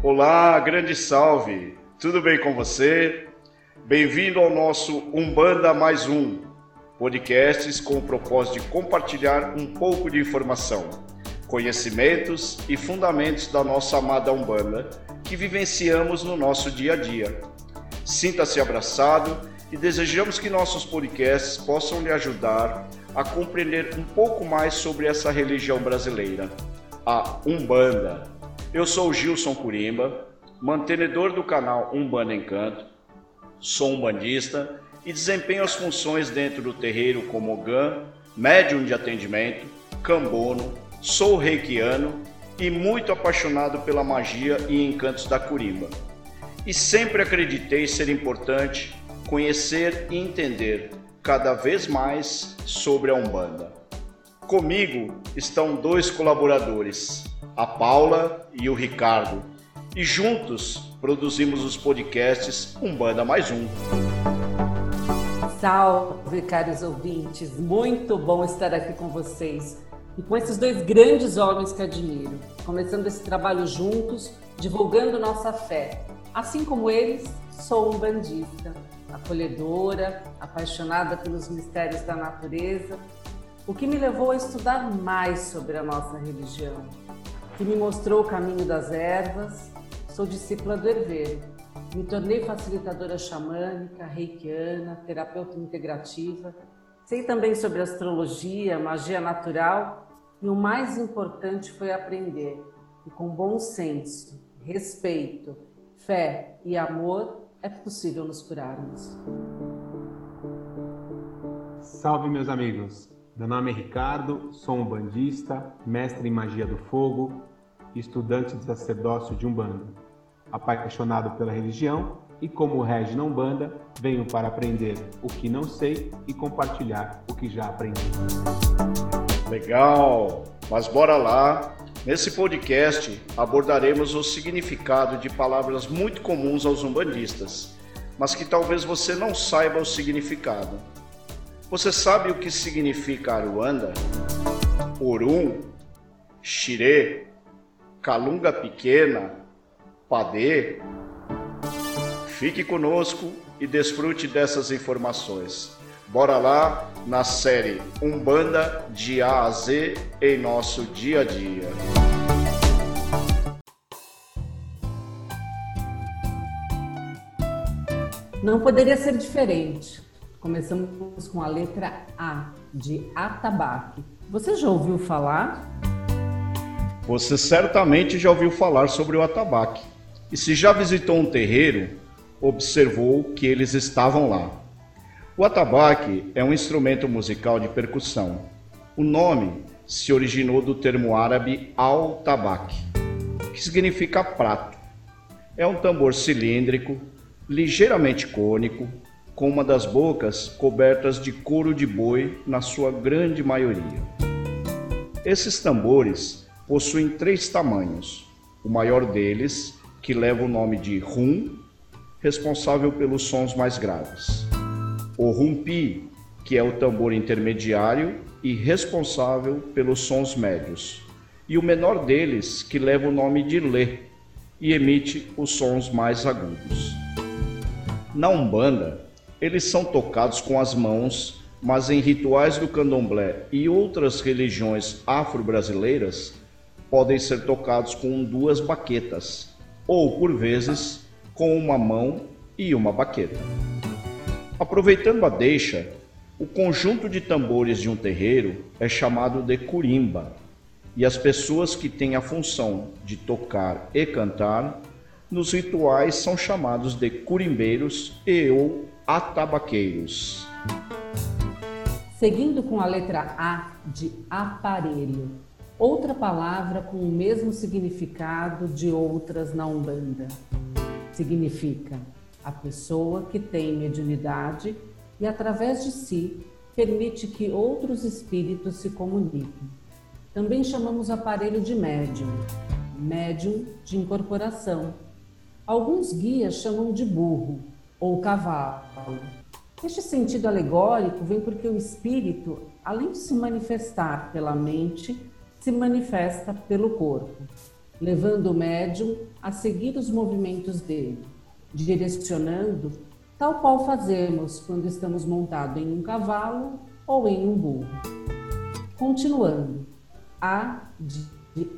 Olá, grande salve! Tudo bem com você? Bem-vindo ao nosso Umbanda Mais Um, podcasts com o propósito de compartilhar um pouco de informação, conhecimentos e fundamentos da nossa amada Umbanda que vivenciamos no nosso dia a dia. Sinta-se abraçado e desejamos que nossos podcasts possam lhe ajudar a compreender um pouco mais sobre essa religião brasileira, a Umbanda. Eu sou Gilson Curimba, mantenedor do canal Umbanda Encanto, sou umbandista e desempenho as funções dentro do terreiro como GAN, médium de atendimento, cambono, sou reikiano e muito apaixonado pela magia e encantos da Curimba. E sempre acreditei ser importante conhecer e entender cada vez mais sobre a Umbanda. Comigo estão dois colaboradores, a Paula e o Ricardo, e juntos produzimos os podcasts Umbanda Mais Um. Salve, caros ouvintes! Muito bom estar aqui com vocês e com esses dois grandes homens que admiro, começando esse trabalho juntos, divulgando nossa fé. Assim como eles, sou um bandista, acolhedora, apaixonada pelos mistérios da natureza, o que me levou a estudar mais sobre a nossa religião que me mostrou o caminho das ervas. Sou discípula do herveiro. Me tornei facilitadora xamânica, reikiana, terapeuta integrativa. Sei também sobre astrologia, magia natural e o mais importante foi aprender que com bom senso, respeito, fé e amor é possível nos curarmos. Salve meus amigos! Meu nome é Ricardo, sou um bandista, mestre em magia do fogo, estudante de sacerdócio de Umbanda. Apaixonado pela religião e como rege na Umbanda, venho para aprender o que não sei e compartilhar o que já aprendi. Legal! Mas bora lá! Nesse podcast abordaremos o significado de palavras muito comuns aos umbandistas, mas que talvez você não saiba o significado. Você sabe o que significa Aruanda? Orum? Xirê? Calunga Pequena? Padê? Fique conosco e desfrute dessas informações. Bora lá na série Umbanda de A a Z em nosso dia a dia. Não poderia ser diferente. Começamos com a letra A, de atabaque. Você já ouviu falar? Você certamente já ouviu falar sobre o atabaque. E se já visitou um terreiro, observou que eles estavam lá. O atabaque é um instrumento musical de percussão. O nome se originou do termo árabe al-tabak, que significa prato. É um tambor cilíndrico, ligeiramente cônico, com uma das bocas cobertas de couro de boi na sua grande maioria. Esses tambores possuem três tamanhos. O maior deles, que leva o nome de rum, responsável pelos sons mais graves. O rumpi, que é o tambor intermediário e responsável pelos sons médios. E o menor deles, que leva o nome de lê e emite os sons mais agudos. Na Umbanda, eles são tocados com as mãos, mas em rituais do candomblé e outras religiões afro-brasileiras podem ser tocados com duas baquetas, ou por vezes com uma mão e uma baqueta. Aproveitando a deixa, o conjunto de tambores de um terreiro é chamado de curimba, e as pessoas que têm a função de tocar e cantar nos rituais são chamados de curimbeiros e ou atabaqueiros. Seguindo com a letra A de aparelho, outra palavra com o mesmo significado de outras na Umbanda. Significa a pessoa que tem mediunidade e, através de si, permite que outros espíritos se comuniquem. Também chamamos aparelho de médium, médium de incorporação. Alguns guias chamam de burro, ou cavalo. Este sentido alegórico vem porque o espírito, além de se manifestar pela mente, se manifesta pelo corpo. levando o médium a seguir os movimentos dele, direcionando tal qual fazemos quando estamos montados em um cavalo ou em um burro. Continuando, A de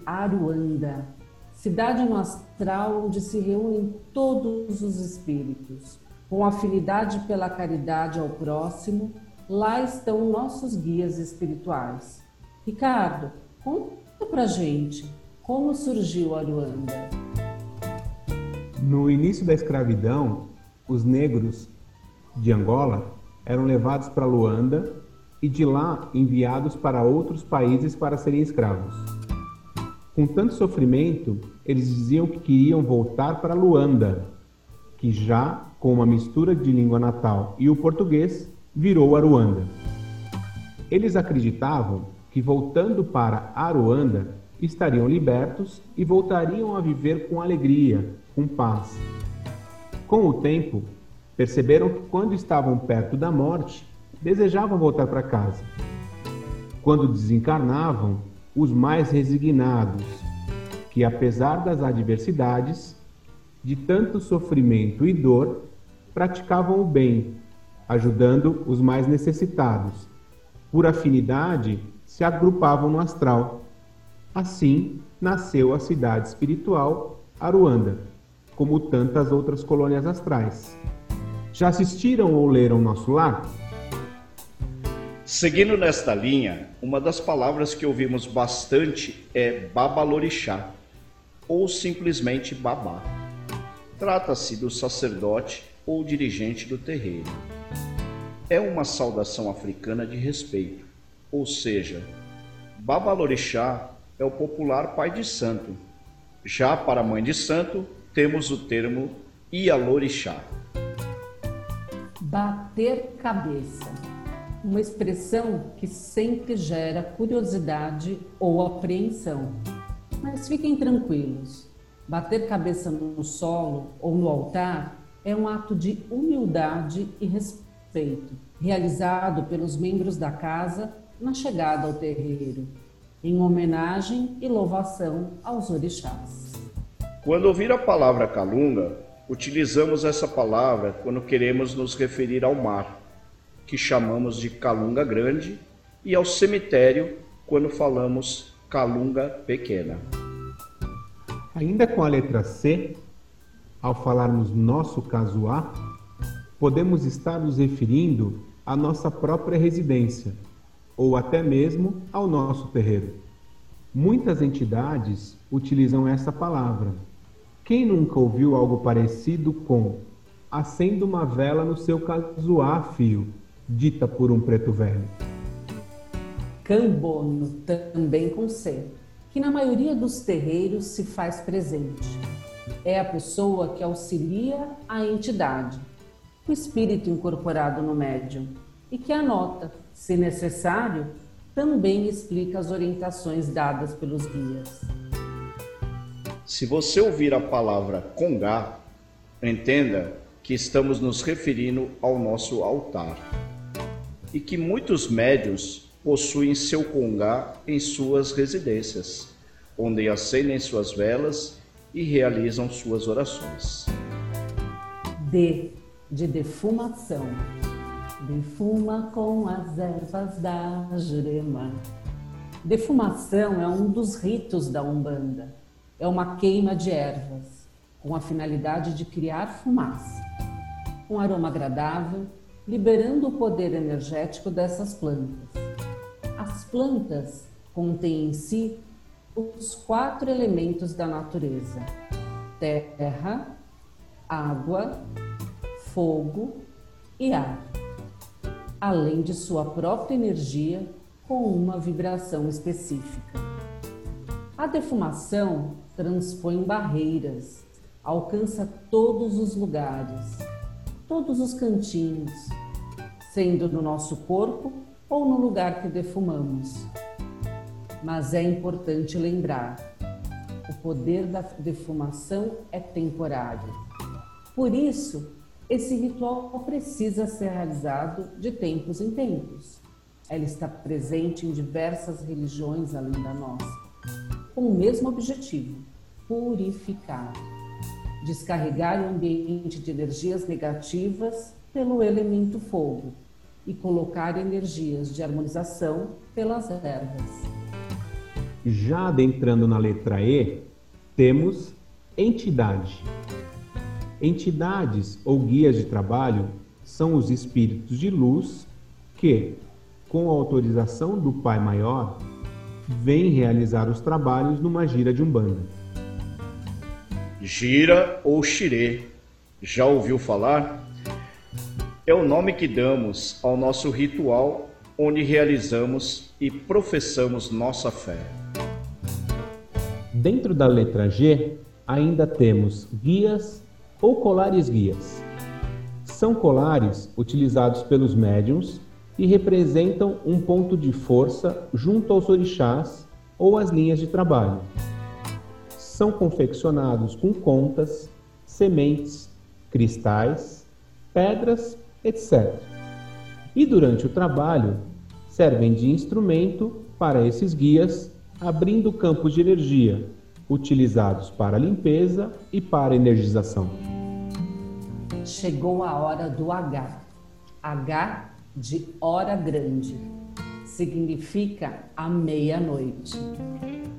Aruanda, cidade no astral onde se reúnem todos os espíritos. Com afinidade pela caridade ao próximo, lá estão nossos guias espirituais. Ricardo, conta pra gente como surgiu Aruanda. No início da escravidão, os negros de Angola eram levados para Luanda e de lá enviados para outros países para serem escravos. Com tanto sofrimento, eles diziam que queriam voltar para Luanda, que já com uma mistura de língua natal e o português virou Aruanda. Eles acreditavam que voltando para Aruanda estariam libertos e voltariam a viver com alegria, com paz. Com o tempo, perceberam que quando estavam perto da morte, desejavam voltar para casa. Quando desencarnavam, os mais resignados, que apesar das adversidades, de tanto sofrimento e dor, praticavam o bem, ajudando os mais necessitados. Por afinidade, se agrupavam no astral. Assim nasceu a cidade espiritual Aruanda, como tantas outras colônias astrais. Já assistiram ou leram Nosso Lar? Seguindo nesta linha, uma das palavras que ouvimos bastante é babalorixá, ou simplesmente babá. Trata-se do sacerdote ou dirigente do terreiro. É uma saudação africana de respeito, ou seja, babalorixá é o popular pai de santo. Já para mãe de santo, temos o termo ialorixá. Bater cabeça uma expressão que sempre gera curiosidade ou apreensão. Mas fiquem tranquilos, bater cabeça no solo ou no altar é um ato de humildade e respeito, realizado pelos membros da casa na chegada ao terreiro, em homenagem e louvação aos orixás. Quando ouvir a palavra calunga, utilizamos essa palavra quando queremos nos referir ao mar que chamamos de Calunga Grande, e ao cemitério quando falamos Calunga Pequena. Ainda com a letra C, ao falarmos nosso caso A, podemos estar nos referindo à nossa própria residência ou até mesmo ao nosso terreiro. Muitas entidades utilizam essa palavra. Quem nunca ouviu algo parecido com acenda uma vela no seu casuá, fio? dita por um preto velho. Cambono, também com C, que na maioria dos terreiros se faz presente. É a pessoa que auxilia a entidade, o espírito incorporado no médium, e que anota, se necessário, também explica as orientações dadas pelos guias. Se você ouvir a palavra congá, entenda que estamos nos referindo ao nosso altar e que muitos médios possuem seu congá em suas residências, onde acendem suas velas e realizam suas orações. D de defumação. Defuma com as ervas da jurema. Defumação é um dos ritos da Umbanda. É uma queima de ervas, com a finalidade de criar fumaça. Um aroma agradável liberando o poder energético dessas plantas. As plantas contêm em si os quatro elementos da natureza: terra, água, fogo e ar, além de sua própria energia com uma vibração específica. A defumação transpõe barreiras, alcança todos os lugares, todos os cantinhos, sendo no nosso corpo ou no lugar que defumamos. Mas é importante lembrar: o poder da defumação é temporário. Por isso, esse ritual precisa ser realizado de tempos em tempos. Ela está presente em diversas religiões além da nossa, com o mesmo objetivo: purificar, descarregar o ambiente de energias negativas pelo elemento fogo e colocar energias de harmonização pelas ervas. Já adentrando na letra E, temos entidade. Entidades ou guias de trabalho são os espíritos de luz que, com a autorização do Pai Maior, vêm realizar os trabalhos numa gira de Umbanda. Gira ou xirê, já ouviu falar? É o nome que damos ao nosso ritual onde realizamos e professamos nossa fé. Dentro da letra G, ainda temos guias ou colares guias. São colares utilizados pelos médiums e representam um ponto de força junto aos orixás ou às linhas de trabalho. São confeccionados com contas, sementes, cristais, pedras, etc. E durante o trabalho, servem de instrumento para esses guias, abrindo campos de energia utilizados para limpeza e para energização. Chegou a hora do H. H de hora grande. Significa a meia-noite.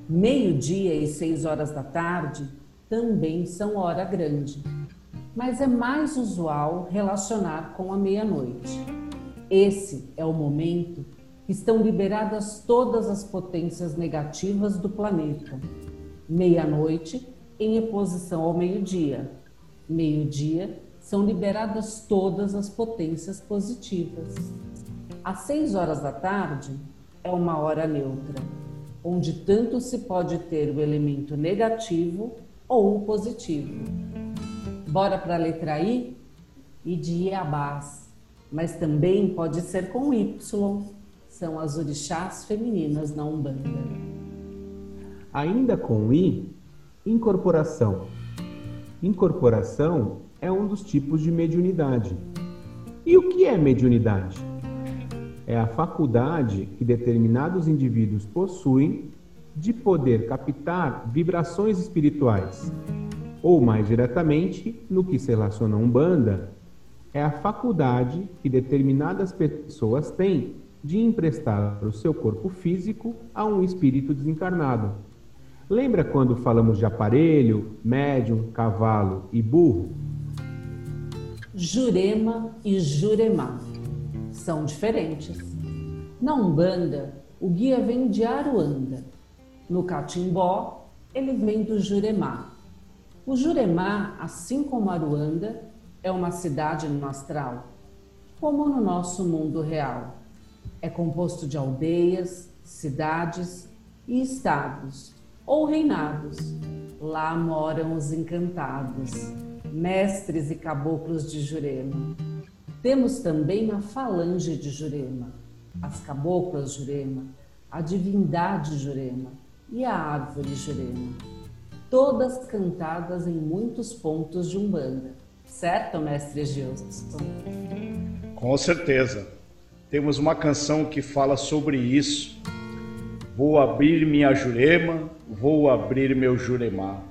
Meio-dia e seis horas da tarde também são hora grande, mas é mais usual relacionar com a meia-noite. Esse é o momento que estão liberadas todas as potências negativas do planeta meia-noite em oposição ao meio-dia. Meio-dia são liberadas todas as potências positivas. Às seis horas da tarde é uma hora neutra, onde tanto se pode ter o elemento negativo ou o positivo. Bora para a letra I? I de Iabás, mas também pode ser com Y. São as orixás femininas na Umbanda. Ainda com I, incorporação. Incorporação é um dos tipos de mediunidade. E o que é mediunidade? É a faculdade que determinados indivíduos possuem de poder captar vibrações espirituais. Ou mais diretamente, no que se relaciona a Umbanda, é a faculdade que determinadas pessoas têm de emprestar o seu corpo físico a um espírito desencarnado Lembra quando falamos de aparelho, médium, cavalo e burro? Jurema e Jurema são diferentes. Na Umbanda, o guia vem de Aruanda. No Catimbó, ele vem do Juremá. O Juremá, assim como Aruanda, é uma cidade no astral, como no nosso mundo real. É composto de aldeias, cidades e estados ou reinados. Lá moram os encantados, mestres e caboclos de Jurema. Temos também a falange de Jurema, as caboclas Jurema, a divindade Jurema e a árvore Jurema. Todas cantadas em muitos pontos de Umbanda. Certo, mestre Gilson? Com certeza. Temos uma canção que fala sobre isso Vou abrir minha jurema, vou abrir meu juremar.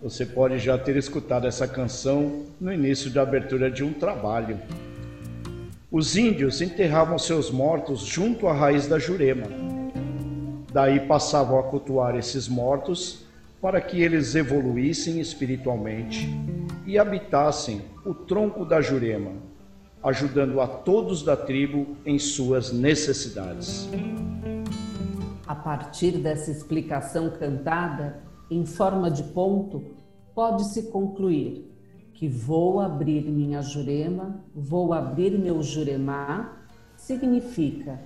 Você pode já ter escutado essa canção no início da abertura de um trabalho. Os índios enterravam seus mortos junto à raiz da jurema. Daí passavam a cultuar esses mortos para que eles evoluíssem espiritualmente e habitassem o tronco da jurema, ajudando a todos da tribo em suas necessidades. A partir dessa explicação cantada, em forma de ponto, pode-se concluir que vou abrir minha jurema, vou abrir meu juremá, significa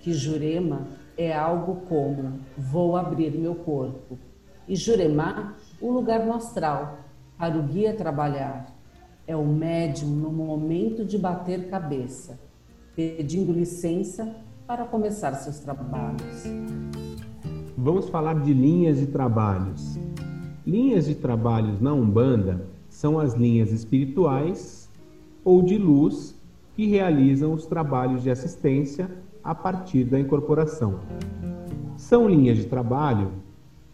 que jurema é algo como vou abrir meu corpo e juremá o lugar no astral para o guia trabalhar. É o médium no momento de bater cabeça, pedindo licença para começar seus trabalhos. Vamos falar de linhas de trabalhos. Linhas de trabalhos na Umbanda são as linhas espirituais ou de luz que realizam os trabalhos de assistência a partir da incorporação. São linhas de trabalho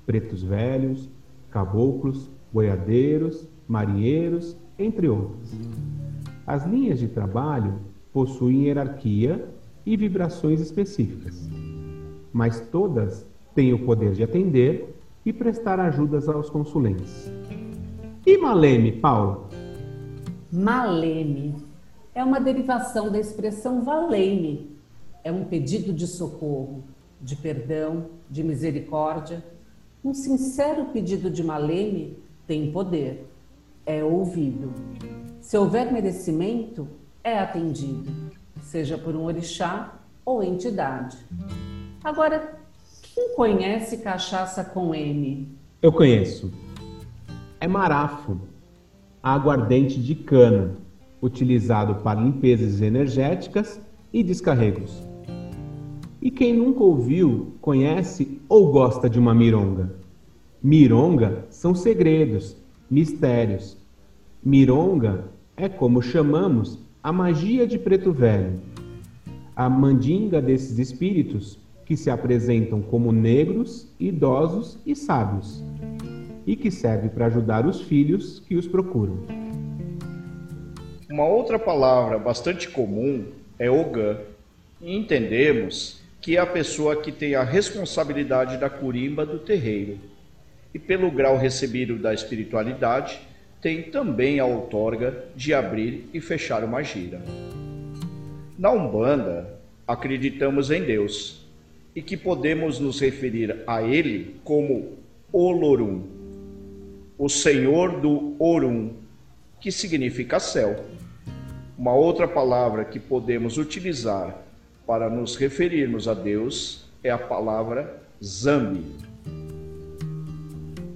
pretos velhos, caboclos, boiadeiros, marinheiros, entre outros. As linhas de trabalho possuem hierarquia e vibrações específicas, mas todas têm o poder de atender e prestar ajudas aos consulentes. E Maleme, Paula? Maleme é uma derivação da expressão valeme. É um pedido de socorro, de perdão, de misericórdia. Um sincero pedido de maleme tem poder, é ouvido. Se houver merecimento, é atendido, seja por um orixá ou entidade. Agora, quem conhece cachaça com M? Eu conheço. É marafo, aguardente de cana, utilizado para limpezas energéticas e descarregos. E quem nunca ouviu, conhece ou gosta de uma mironga? Mironga são segredos, mistérios. Mironga é como chamamos a magia de preto velho, a mandinga desses espíritos que se apresentam como negros, idosos e sábios, e que serve para ajudar os filhos que os procuram. Uma outra palavra bastante comum é Ogã, e entendemos que é a pessoa que tem a responsabilidade da curimba do terreiro. E pelo grau recebido da espiritualidade, tem também a outorga de abrir e fechar uma gira. Na Umbanda, acreditamos em Deus e que podemos nos referir a Ele como Olorum, o Senhor do Orum, que significa céu. Uma outra palavra que podemos utilizar para nos referirmos a Deus é a palavra Zambi.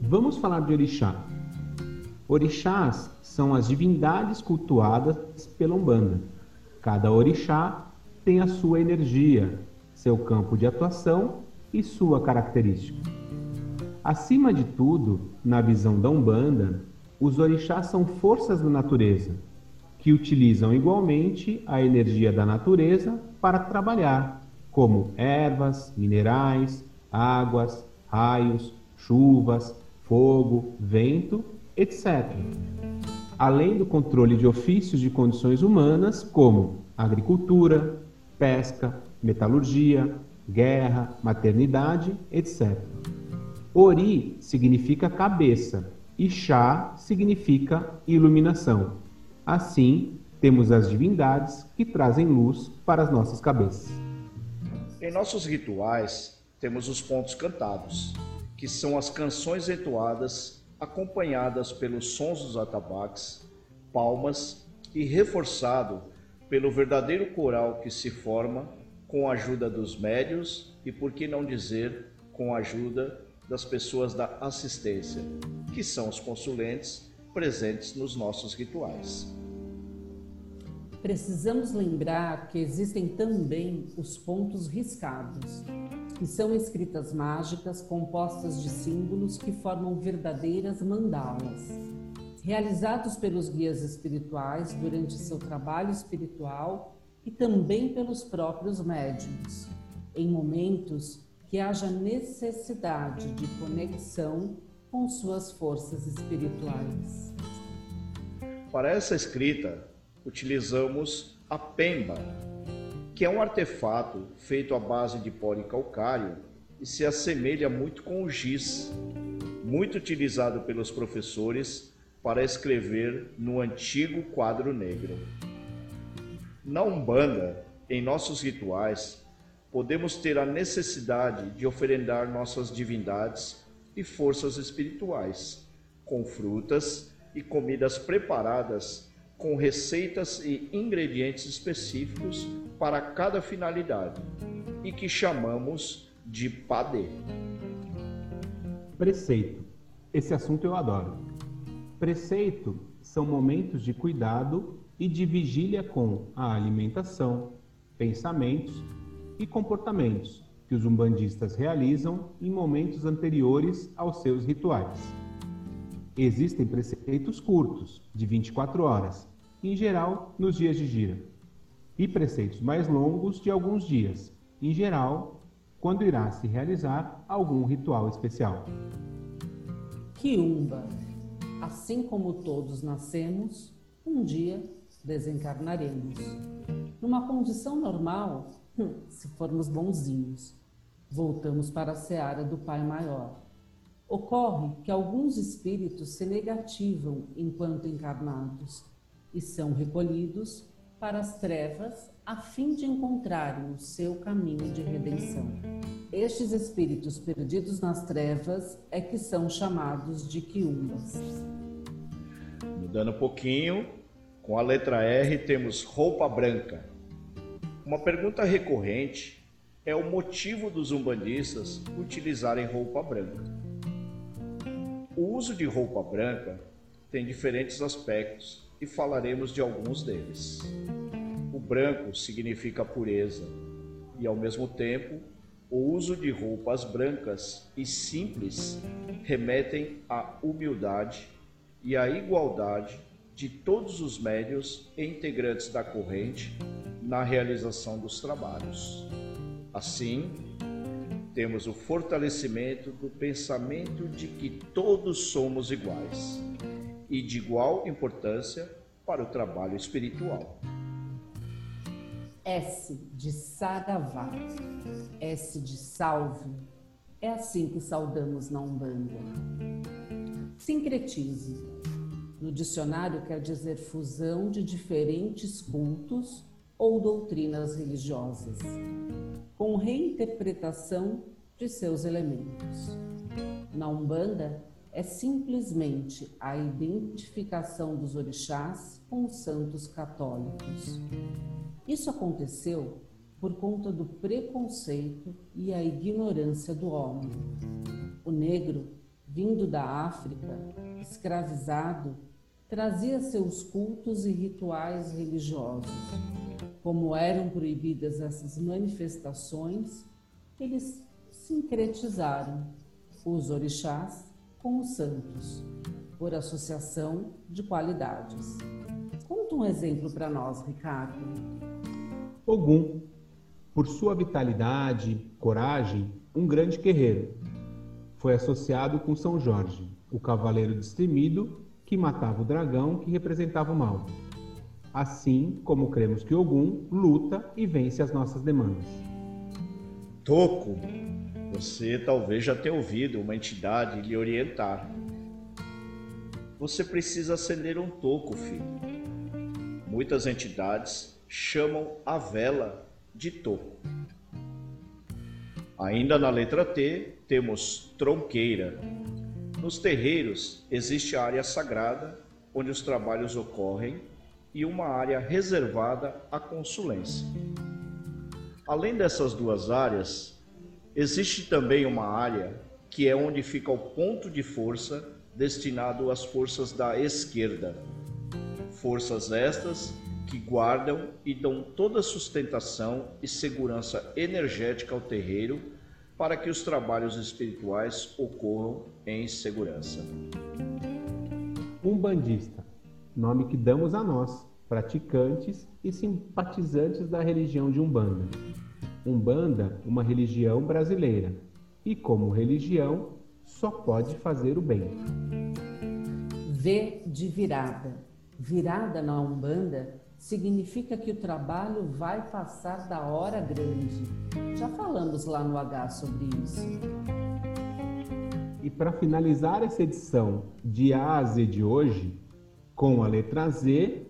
Vamos falar de orixá. Orixás são as divindades cultuadas pela Umbanda. Cada orixá tem a sua energia, seu campo de atuação e sua característica. Acima de tudo, na visão da Umbanda, os orixás são forças da natureza, que utilizam igualmente a energia da natureza para trabalhar, como ervas, minerais, águas, raios, chuvas, fogo, vento, etc. Além do controle de ofícios de condições humanas, como agricultura, pesca, metalurgia, guerra, maternidade, etc. Ori significa cabeça e chá significa iluminação. Assim, temos as divindades que trazem luz para as nossas cabeças. Em nossos rituais, temos os pontos cantados, que são as canções entoadas acompanhadas pelos sons dos atabaques, palmas e reforçado pelo verdadeiro coral que se forma com a ajuda dos médios e, por que não dizer, com a ajuda das pessoas da assistência, que são os consulentes presentes nos nossos rituais. Precisamos lembrar que existem também os pontos riscados, que são escritas mágicas compostas de símbolos que formam verdadeiras mandalas, realizados pelos guias espirituais durante seu trabalho espiritual e também pelos próprios médiums, em momentos que haja necessidade de conexão com suas forças espirituais. Para essa escrita, utilizamos a pemba, que é um artefato feito à base de pó de calcário e se assemelha muito com o giz, muito utilizado pelos professores para escrever no antigo quadro negro. Na Umbanda, em nossos rituais, podemos ter a necessidade de oferendar nossas divindades e forças espirituais, com frutas e comidas preparadas com receitas e ingredientes específicos para cada finalidade e que chamamos de padê. Preceito. Esse assunto eu adoro. Preceito são momentos de cuidado e de vigília com a alimentação, pensamentos e comportamentos que os umbandistas realizam em momentos anteriores aos seus rituais. Existem preceitos curtos, de 24 horas, em geral nos dias de gira, e preceitos mais longos de alguns dias, em geral quando irá se realizar algum ritual especial. Quiumba. Assim como todos nascemos, um dia desencarnaremos. Numa condição normal, se formos bonzinhos, voltamos para a seara do Pai Maior. Ocorre que alguns espíritos se negativam enquanto encarnados e são recolhidos para as trevas a fim de encontrarem o seu caminho de redenção. Estes espíritos perdidos nas trevas é que são chamados de quiumbas. Mudando um pouquinho, com a letra R temos roupa branca. Uma pergunta recorrente é o motivo dos umbandistas utilizarem roupa branca. O uso de roupa branca tem diferentes aspectos e falaremos de alguns deles. O branco significa pureza e, ao mesmo tempo, o uso de roupas brancas e simples remetem à humildade e à igualdade de todos os médios e integrantes da corrente na realização dos trabalhos. Assim, temos o fortalecimento do pensamento de que todos somos iguais e de igual importância para o trabalho espiritual. S de Saravá, S de Salve. É assim que saudamos na Umbanda. Sincretize. No dicionário quer dizer fusão de diferentes cultos ou doutrinas religiosas, com reinterpretação de seus elementos. Na Umbanda, é simplesmente a identificação dos orixás com os santos católicos. Isso aconteceu por conta do preconceito e a ignorância do homem. O negro, vindo da África, escravizado, trazia seus cultos e rituais religiosos. Como eram proibidas essas manifestações, eles sincretizaram os orixás com os santos, por associação de qualidades. Conta um exemplo para nós, Ricardo. Ogum, por sua vitalidade, coragem, um grande guerreiro. Foi associado com São Jorge, o cavaleiro destemido que matava o dragão que representava o mal. Assim como cremos que Ogum luta e vence as nossas demandas. Toco, você talvez já tenha ouvido uma entidade lhe orientar. Você precisa acender um toco, filho. Muitas entidades chamam a vela de toco. Ainda na letra T, temos tronqueira. Nos terreiros existe a área sagrada, onde os trabalhos ocorrem, e uma área reservada à consulência. Além dessas duas áreas, existe também uma área que é onde fica o ponto de força destinado às forças da esquerda. Forças estas que guardam e dão toda sustentação e segurança energética ao terreiro para que os trabalhos espirituais ocorram em segurança. Umbandista, nome que damos a nós, praticantes e simpatizantes da religião de Umbanda. Umbanda, uma religião brasileira, e como religião, só pode fazer o bem. V de virada. Virada na Umbanda significa que o trabalho vai passar da hora grande. Já falamos lá no H sobre isso. E para finalizar essa edição de A a Z de hoje, com a letra Z,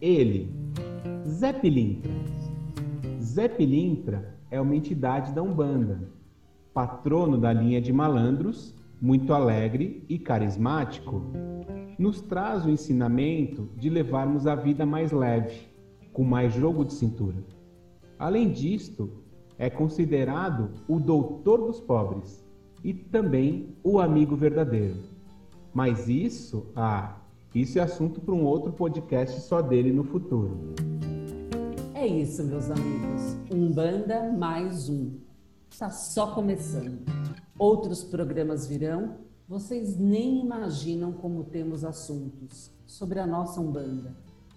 ele, Zé Pilintra. Zé Pilintra é uma entidade da Umbanda, patrono da linha de malandros, muito alegre e carismático nos traz o ensinamento de levarmos a vida mais leve, com mais jogo de cintura. Além disto, é considerado o doutor dos pobres e também o amigo verdadeiro. Mas isso, ah, isso é assunto para um outro podcast só dele no futuro. É isso, meus amigos. Um banda mais um. Está só começando. Outros programas virão vocês nem imaginam como temos assuntos sobre a nossa Umbanda,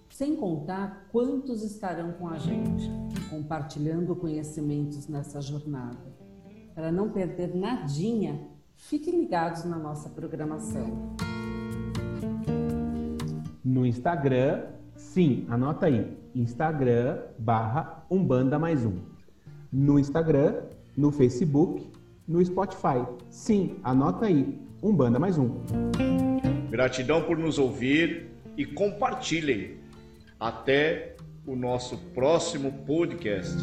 sem contar quantos estarão com a gente, compartilhando conhecimentos nessa jornada. Para não perder nadinha, Fiquem ligados na nossa programação. No Instagram, sim, anota aí, Instagram barra Umbanda mais um. No Instagram, no Facebook, no Spotify. Sim, anota aí, Umbanda mais um. Gratidão por nos ouvir e compartilhem. Até o nosso próximo podcast.